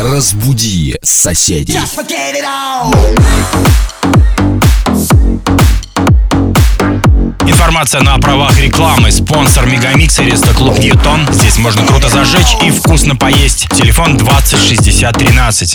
Разбуди соседей. Just forget it all. Информация на правах рекламы. Спонсор Мегамикса Рестоклуб Ньютон. Здесь можно круто зажечь и вкусно поесть. Телефон 20 60 13.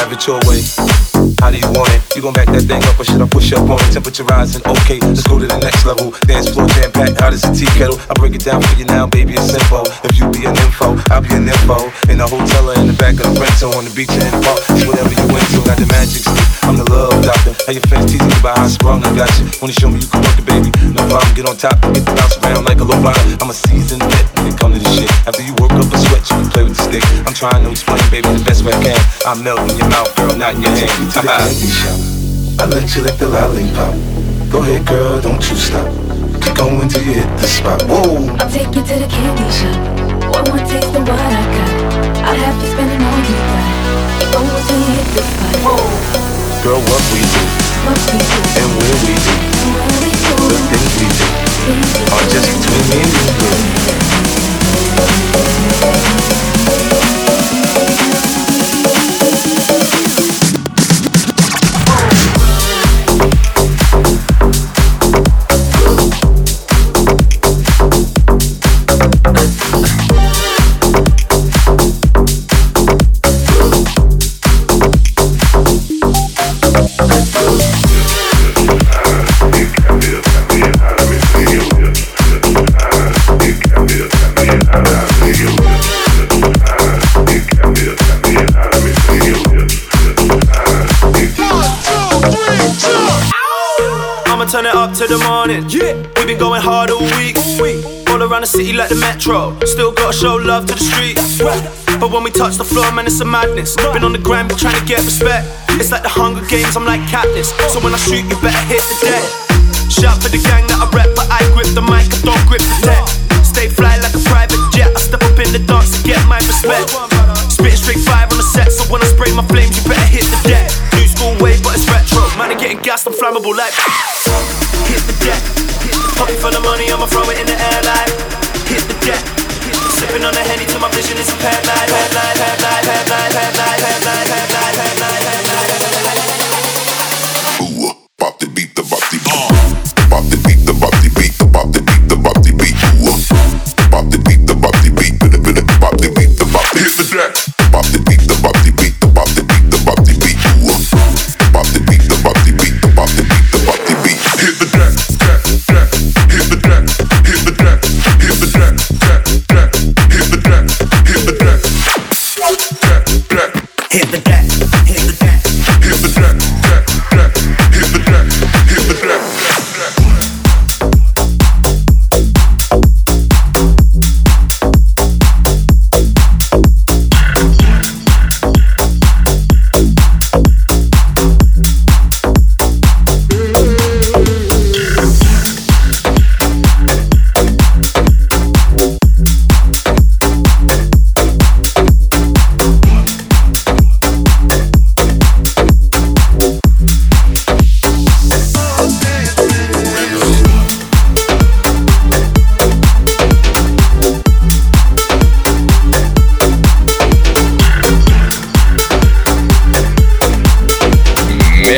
Have it your way. How do you want it? You gon' back that thing up or should I push up on it? Temperature rising, okay, let's go to the next level. Dance floor jam packed, hot as a tea kettle. I break it down for you now, baby, it's simple. If you be an info, I'll be an info. In the hotel or in the back of the rental, on the beach or in the park, it's whatever you into. Got the magic stick, I'm the love doctor. How your fans teasing me about how I sprung, I got you. Wanna show me you can work it, baby? No problem, get on top, get the bounce around like a low rider. I'm a seasoned vet when it come to this shit. After you work up a sweat, you can play with the stick. I'm trying to explain, baby, the best way I can. I melt in your mouth, girl, not in your hand. Candy shop. I let you lick the lollipop. Go ahead, girl, don't you stop. Keep going till you hit the spot. Whoa. I'll take you to the candy shop. One more taste of what I got. I'll have you spending all you got. Keep going till you hit the spot. Whoa. Girl, what we do What we do, and where we do, and where we the things we do are just between me and you, to the morning. Yeah, we been going hard all week. All around the city like the metro. Still gotta show love to the streets. But when we touch the floor, man, it's a madness. Been on the grind, been trying to get respect. It's like the Hunger Games, I'm like Katniss. So when I shoot, you better hit the deck. Shout for the gang that I rep, but I grip the mic, I don't grip the tech. Stay fly like a private jet. I step up in the dance to get my respect. Spit straight five on the set, so when I spray my flames, you better hit the deck. New school way, but it's retro. Man, I'm getting gassed, I'm flammable like. hit the deck, hit the deck.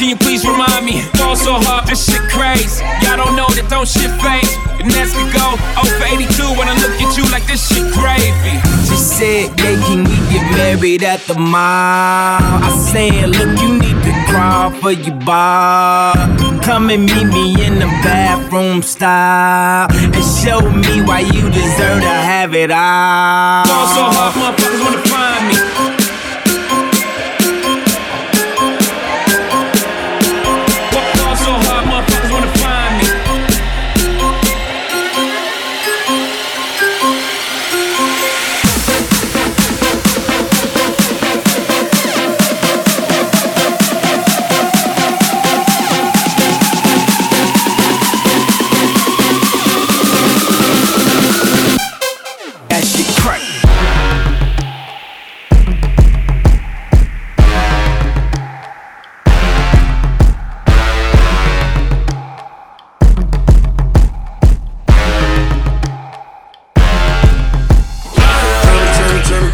Can you please remind me? Fall so hard, this shit crazy. Y'all don't know that don't shit faze. And that's could go 0 for 82 when I look at you like this shit gravy. She said, yeah, can we get married at the mall? I said, look, you need to crawl for your bar. Come and meet me in the bathroom style and show me why you deserve to have it all. Fall so hard, motherfuckers wanna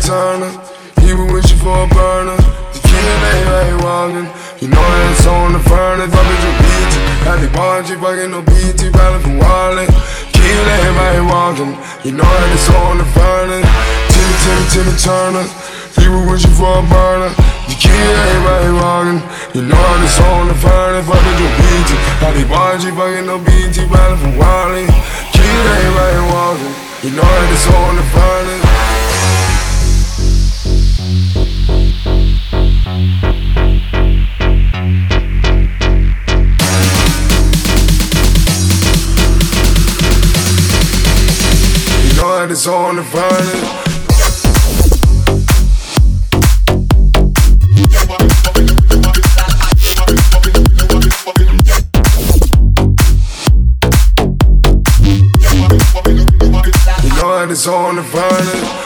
Turner. He was wishing for a burner. The kid ain't right walking. You know it's on the furnace. Fuck with your bitch. Had the bunch, fucking no BT, battling from Wallet. Kid ain't right walking. You know it's on the furnace. Timmy, Timmy, Timmy Turner. He was wishing for a burner. The kid ain't right walking. You know it's on the furnace. Fuck with your bitch. Had the bunch, fucking no BT, battling from Wallet. Kid ain't right walking. You know it's on the furnace. That it's on the know that on the furnace.